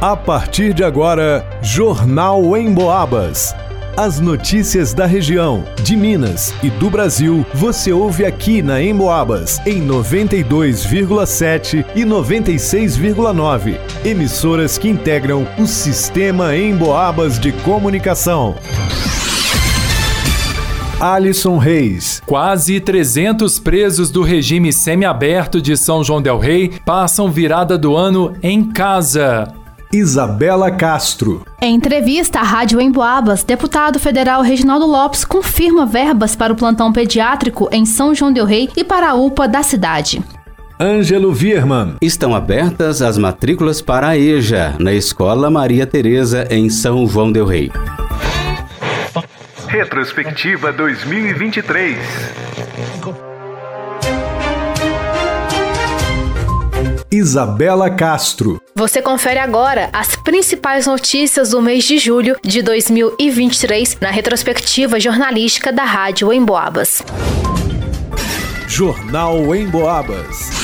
A partir de agora, Jornal em Boabas. As notícias da região, de Minas e do Brasil, você ouve aqui na Emboabas, em 92,7 e 96,9. Emissoras que integram o sistema Emboabas de comunicação. Alisson Reis. Quase 300 presos do regime semiaberto de São João Del Rei passam virada do ano em casa. Isabela Castro. Em entrevista à Rádio Emboabas, deputado federal Reginaldo Lopes confirma verbas para o plantão pediátrico em São João del Rei e para a UPA da cidade. Ângelo Virman. Estão abertas as matrículas para a EJA, na Escola Maria Tereza, em São João del Rei. Retrospectiva 2023. Isabela Castro. Você confere agora as principais notícias do mês de julho de 2023 na retrospectiva jornalística da Rádio Emboabas. Jornal Emboabas.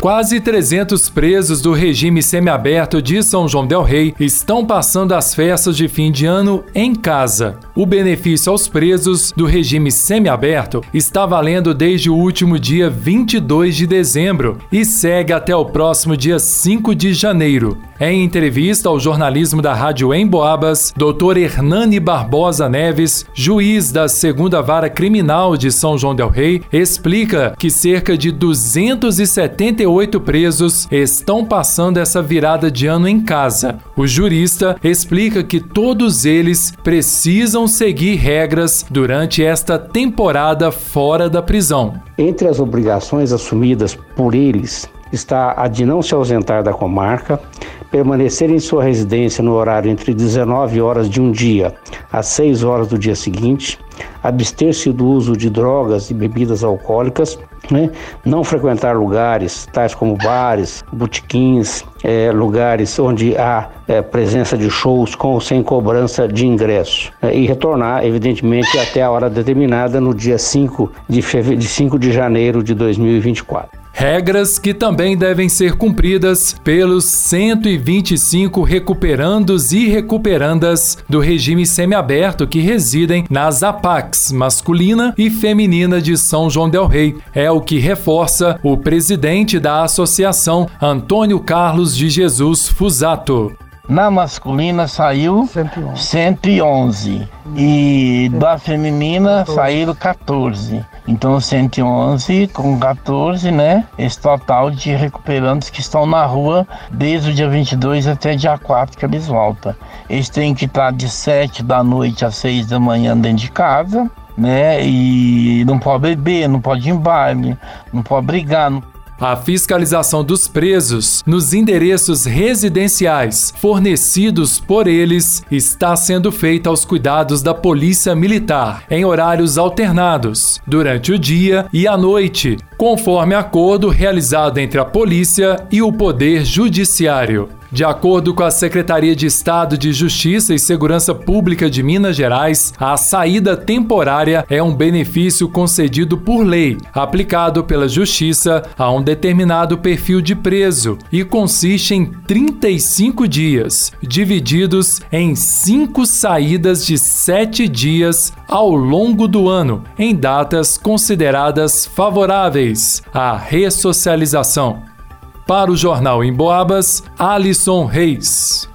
Quase 300 presos do regime semiaberto de São João del Rei estão passando as festas de fim de ano em casa. O benefício aos presos do regime semiaberto está valendo desde o último dia 22 de dezembro e segue até o próximo dia 5 de janeiro. Em entrevista ao jornalismo da Rádio Emboabas, Dr. Hernani Barbosa Neves, juiz da Segunda Vara Criminal de São João del Rei, explica que cerca de 278 presos estão passando essa virada de ano em casa. O jurista explica que todos eles precisam seguir regras durante esta temporada fora da prisão. Entre as obrigações assumidas por eles está a de não se ausentar da comarca, permanecer em sua residência no horário entre 19 horas de um dia às 6 horas do dia seguinte, abster-se do uso de drogas e bebidas alcoólicas, né? não frequentar lugares tais como bares, botiquins, é, lugares onde há é, presença de shows com ou sem cobrança de ingresso é, e retornar, evidentemente, até a hora determinada no dia 5 de, feve... de 5 de janeiro de 2024. Regras que também devem ser cumpridas pelos 125 recuperandos e recuperandas do regime semiaberto que residem nas APACs masculina e feminina de São João del Rei. É o que reforça o presidente da associação, Antônio Carlos de Jesus Fusato. Na masculina saiu 111. 111. E da feminina saíram 14. Então 111 com 14, né? Esse total de recuperantes que estão na rua desde o dia 22 até dia 4 que eles voltam. Eles têm que estar de 7 da noite às 6 da manhã dentro de casa, né? E não pode beber, não pode ir em baile, não pode brigar, não a fiscalização dos presos nos endereços residenciais fornecidos por eles está sendo feita aos cuidados da Polícia Militar em horários alternados, durante o dia e à noite, conforme acordo realizado entre a polícia e o Poder Judiciário. De acordo com a Secretaria de Estado de Justiça e Segurança Pública de Minas Gerais, a saída temporária é um benefício concedido por lei, aplicado pela Justiça a um determinado perfil de preso e consiste em 35 dias, divididos em cinco saídas de sete dias ao longo do ano, em datas consideradas favoráveis à ressocialização. Para o Jornal em Boabas, Alisson Reis.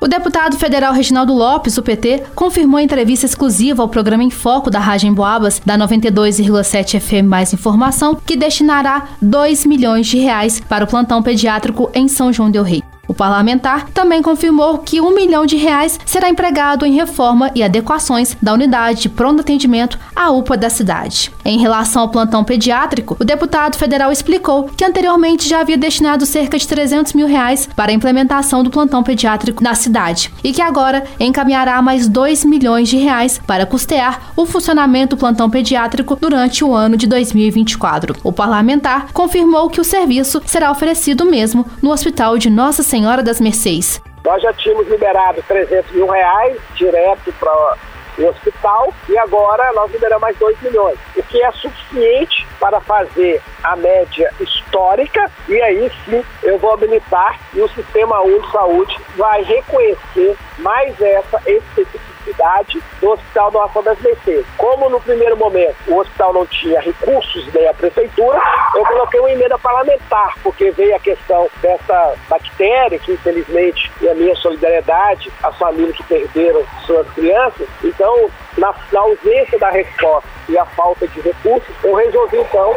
O deputado federal Reginaldo Lopes, do PT, confirmou em entrevista exclusiva ao programa Em Foco da Rádio Emboabas, da 92,7 FM Mais Informação, que destinará 2 milhões de reais para o plantão pediátrico em São João del Rei. O parlamentar também confirmou que um milhão de reais será empregado em reforma e adequações da unidade de pronto atendimento à UPA da cidade. Em relação ao plantão pediátrico, o deputado federal explicou que anteriormente já havia destinado cerca de 300 mil reais para a implementação do plantão pediátrico na cidade e que agora encaminhará mais 2 milhões de reais para custear o funcionamento do plantão pediátrico durante o ano de 2024. O parlamentar confirmou que o serviço será oferecido mesmo no Hospital de Nossa Senhora das Mercês. Nós já tínhamos liberado 300 mil reais direto para o hospital e agora nós liberamos mais 2 milhões, o que é suficiente para fazer a média histórica e aí sim eu vou habilitar e o Sistema Único de Saúde vai reconhecer mais essa especificidade do Hospital Nossa das Mercês. Como no primeiro momento o hospital não tinha recursos nem a prefeitura, eu coloquei uma emenda parlamentar, porque veio a questão dessa bactéria que infelizmente e a minha solidariedade às famílias que perderam suas crianças. Então, na, na ausência da resposta e a falta de recursos, eu resolvi então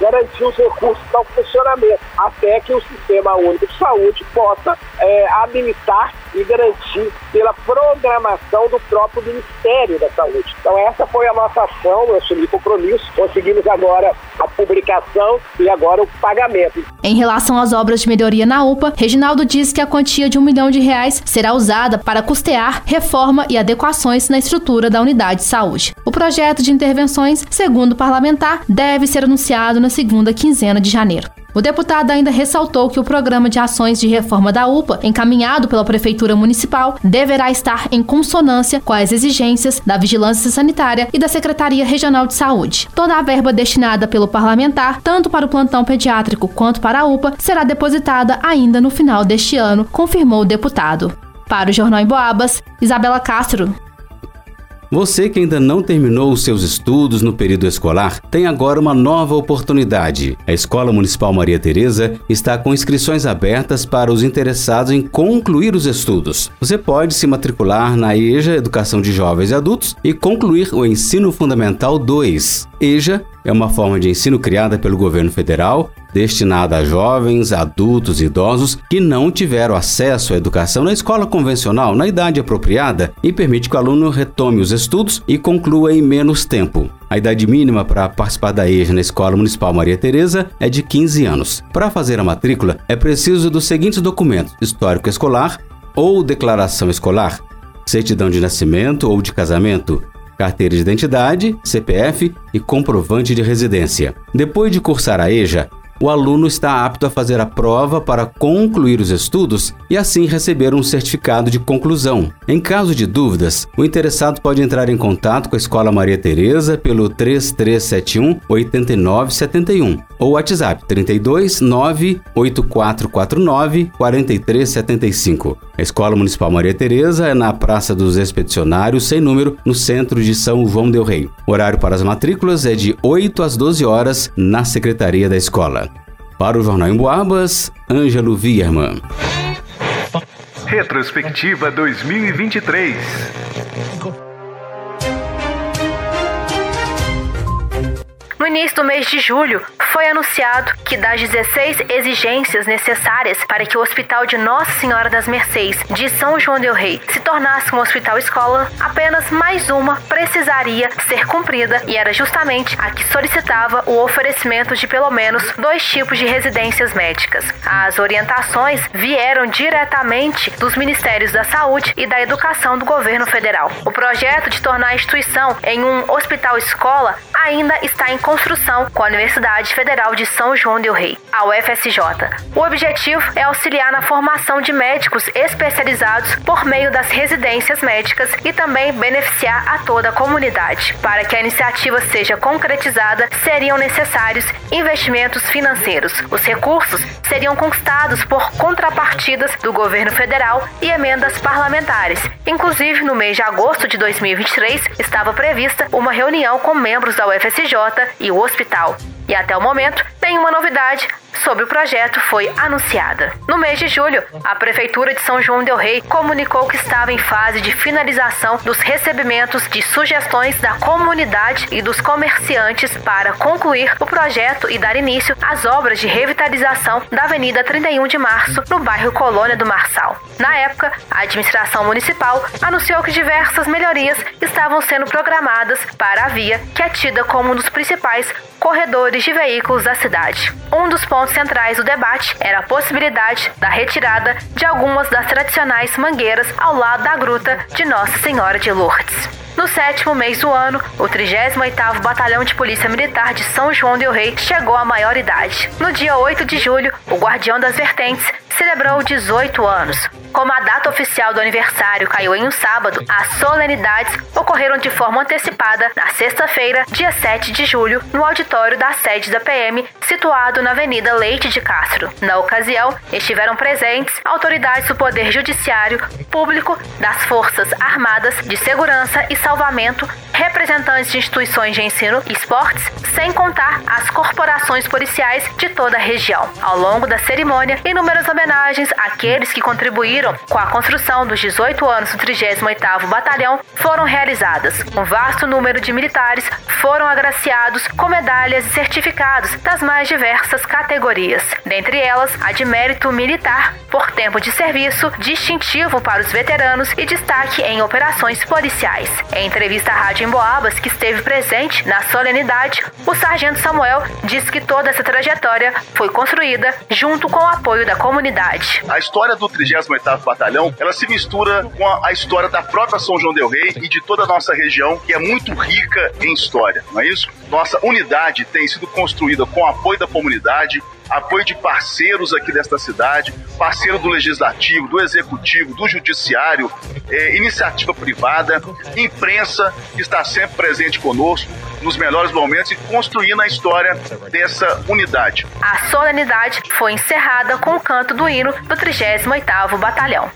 garantir os recursos para o funcionamento, até que o Sistema Único de Saúde possa é, habilitar e garantir pela programação do próprio Ministério da Saúde. Então essa foi a nossa ação, eu assumi compromisso, conseguimos agora a publicação e agora o pagamento. Em relação às obras de melhoria na UPA, Reginaldo diz que a quantia de um milhão de reais será usada para custear reforma e adequações na estrutura da unidade de saúde. O projeto de intervenções, segundo o parlamentar, deve ser anunciado na segunda quinzena de janeiro. O deputado ainda ressaltou que o programa de ações de reforma da UPA, encaminhado pela Prefeitura Municipal, deverá estar em consonância com as exigências da Vigilância Sanitária e da Secretaria Regional de Saúde. Toda a verba destinada pelo parlamentar, tanto para o plantão pediátrico quanto para a UPA, será depositada ainda no final deste ano, confirmou o deputado. Para o Jornal em Boabas, Isabela Castro. Você que ainda não terminou os seus estudos no período escolar tem agora uma nova oportunidade. A Escola Municipal Maria Tereza está com inscrições abertas para os interessados em concluir os estudos. Você pode se matricular na EJA Educação de Jovens e Adultos e concluir o Ensino Fundamental 2. EJA é uma forma de ensino criada pelo governo federal, destinada a jovens, adultos e idosos que não tiveram acesso à educação na escola convencional na idade apropriada e permite que o aluno retome os estudos e conclua em menos tempo. A idade mínima para participar da EJA na Escola Municipal Maria Tereza é de 15 anos. Para fazer a matrícula, é preciso dos seguintes documentos: histórico escolar ou declaração escolar, certidão de nascimento ou de casamento, carteira de identidade, CPF e comprovante de residência. Depois de cursar a EJA, o aluno está apto a fazer a prova para concluir os estudos e assim receber um certificado de conclusão. Em caso de dúvidas, o interessado pode entrar em contato com a Escola Maria Tereza pelo 3371 8971 ou WhatsApp 32 98449 4375. A Escola Municipal Maria Tereza é na Praça dos Expedicionários, sem número, no centro de São João del Rei. O horário para as matrículas é de 8 às 12 horas na secretaria da escola. Para o Jornal em Boabas, Ângelo Vierman. Retrospectiva 2023. Início do mês de julho, foi anunciado que das 16 exigências necessárias para que o Hospital de Nossa Senhora das Mercês de São João del Rei se tornasse um hospital escola, apenas mais uma precisaria ser cumprida e era justamente a que solicitava o oferecimento de pelo menos dois tipos de residências médicas. As orientações vieram diretamente dos Ministérios da Saúde e da Educação do governo federal. O projeto de tornar a instituição em um hospital escola ainda está em construção com a Universidade Federal de São João del Rei, a UFSJ. O objetivo é auxiliar na formação de médicos especializados por meio das residências médicas e também beneficiar a toda a comunidade. Para que a iniciativa seja concretizada, seriam necessários investimentos financeiros. Os recursos seriam conquistados por contrapartidas do governo federal e emendas parlamentares. Inclusive, no mês de agosto de 2023, estava prevista uma reunião com membros da UFSJ e o hospital. E até o momento, nenhuma novidade sobre o projeto foi anunciada. No mês de julho, a Prefeitura de São João Del Rei comunicou que estava em fase de finalização dos recebimentos de sugestões da comunidade e dos comerciantes para concluir o projeto e dar início às obras de revitalização da Avenida 31 de Março, no bairro Colônia do Marçal. Na época, a administração municipal anunciou que diversas melhorias estavam sendo programadas para a via, que é tida como um dos principais corredores de veículos da cidade. Um dos pontos centrais do debate era a possibilidade da retirada de algumas das tradicionais mangueiras ao lado da gruta de Nossa Senhora de Lourdes. No sétimo mês do ano, o 38º Batalhão de Polícia Militar de São João del Rei chegou à maioridade. No dia 8 de julho, o Guardião das Vertentes celebrou 18 anos. Como a data oficial do aniversário caiu em um sábado, as solenidades ocorreram de forma antecipada na sexta-feira, dia 7 de julho, no auditório da sede da PM, situado na Avenida Leite de Castro. Na ocasião, estiveram presentes autoridades do Poder Judiciário, público, das Forças Armadas, de Segurança e Salvamento, representantes de instituições de ensino e esportes, sem contar as corporações policiais de toda a região. Ao longo da cerimônia, inúmeras homenagens àqueles que contribuíram com a construção dos 18 anos do 38º Batalhão foram realizadas. Um vasto número de militares foram agraciados com medalhas e certificados das mais diversas categorias, dentre elas a de mérito militar por tempo de serviço, distintivo para os veteranos e destaque em operações policiais. Em entrevista à Rádio Emboabas, que esteve presente na solenidade, o sargento Samuel disse que toda essa trajetória foi construída junto com o apoio da comunidade. A história do 38º Batalhão, ela se mistura com a, a história da própria São João del Rei e de toda a nossa região, que é muito rica em história, não é isso? Nossa unidade tem sido construída com o apoio da comunidade, apoio de parceiros aqui desta cidade, parceiro do Legislativo, do Executivo, do Judiciário, é, iniciativa privada, imprensa que está sempre presente conosco nos melhores momentos e construindo a história dessa unidade. A solenidade foi encerrada com o canto do hino do 38º Batalhão.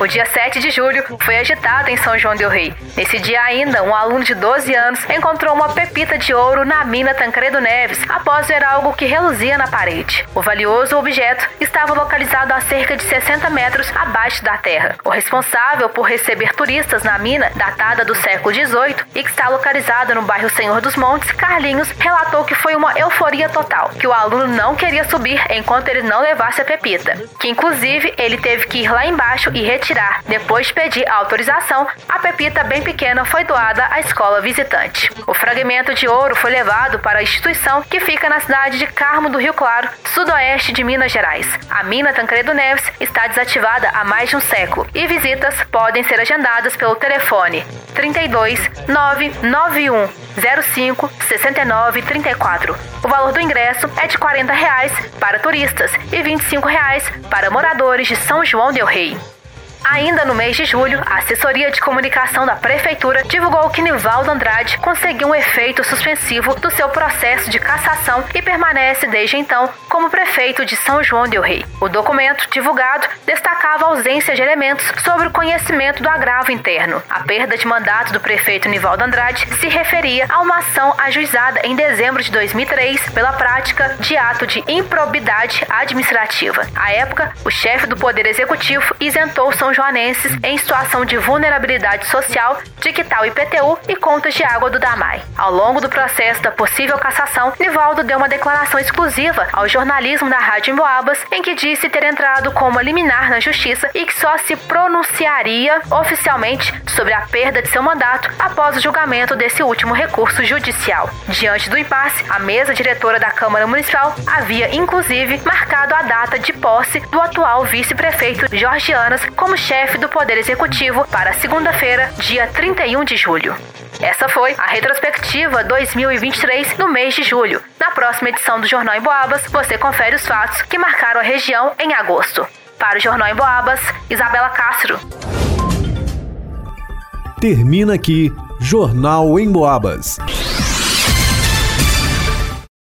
O dia 7 de julho foi agitado em São João del Rei. Nesse dia ainda, um aluno de 12 anos encontrou uma pepita de ouro na mina Tancredo Neves após ver algo que reluzia na parede. O valioso objeto estava localizado a cerca de 60 metros abaixo da terra. O responsável por receber turistas na mina, datada do século XVIII e que está localizada no bairro Senhor dos Montes, Carlinhos, relatou que foi uma euforia total, que o aluno não queria subir enquanto ele não levasse a pepita, que inclusive ele teve que ir lá embaixo e retirar. Depois de pedir autorização, a pepita bem pequena foi doada à escola visitante. O fragmento de ouro foi levado para a instituição que fica na cidade de Carmo do Rio Claro, sudoeste de Minas Gerais. A mina Tancredo Neves está desativada há mais de um século e visitas podem ser agendadas pelo telefone 32 991 05 69 34. O valor do ingresso é de 40 reais para turistas e 25 reais para moradores de São João del Rei. Ainda no mês de julho, a assessoria de comunicação da Prefeitura divulgou que Nivaldo Andrade conseguiu um efeito suspensivo do seu processo de cassação e permanece desde então como prefeito de São João del Rei. O documento divulgado destacava a ausência de elementos sobre o conhecimento do agravo interno. A perda de mandato do prefeito Nivaldo Andrade se referia a uma ação ajuizada em dezembro de 2003 pela prática de ato de improbidade administrativa. À época, o chefe do Poder Executivo isentou São joanenses em situação de vulnerabilidade social de quital IPTU e contas de água do DAMAI. Ao longo do processo da possível cassação, Nivaldo deu uma declaração exclusiva ao jornalismo da Rádio Emboabas, em que disse ter entrado com uma liminar na justiça e que só se pronunciaria oficialmente sobre a perda de seu mandato após o julgamento desse último recurso judicial. Diante do impasse, a mesa diretora da Câmara Municipal havia inclusive marcado a data de posse do atual vice-prefeito Jorge Anas como chefe do Poder Executivo para segunda-feira, dia 31 de julho. Essa foi a retrospectiva 2023 no mês de julho. Na próxima edição do Jornal em Boabas, você confere os fatos que marcaram a região em agosto. Para o Jornal em Boabas, Isabela Castro. Termina aqui Jornal em Boabas.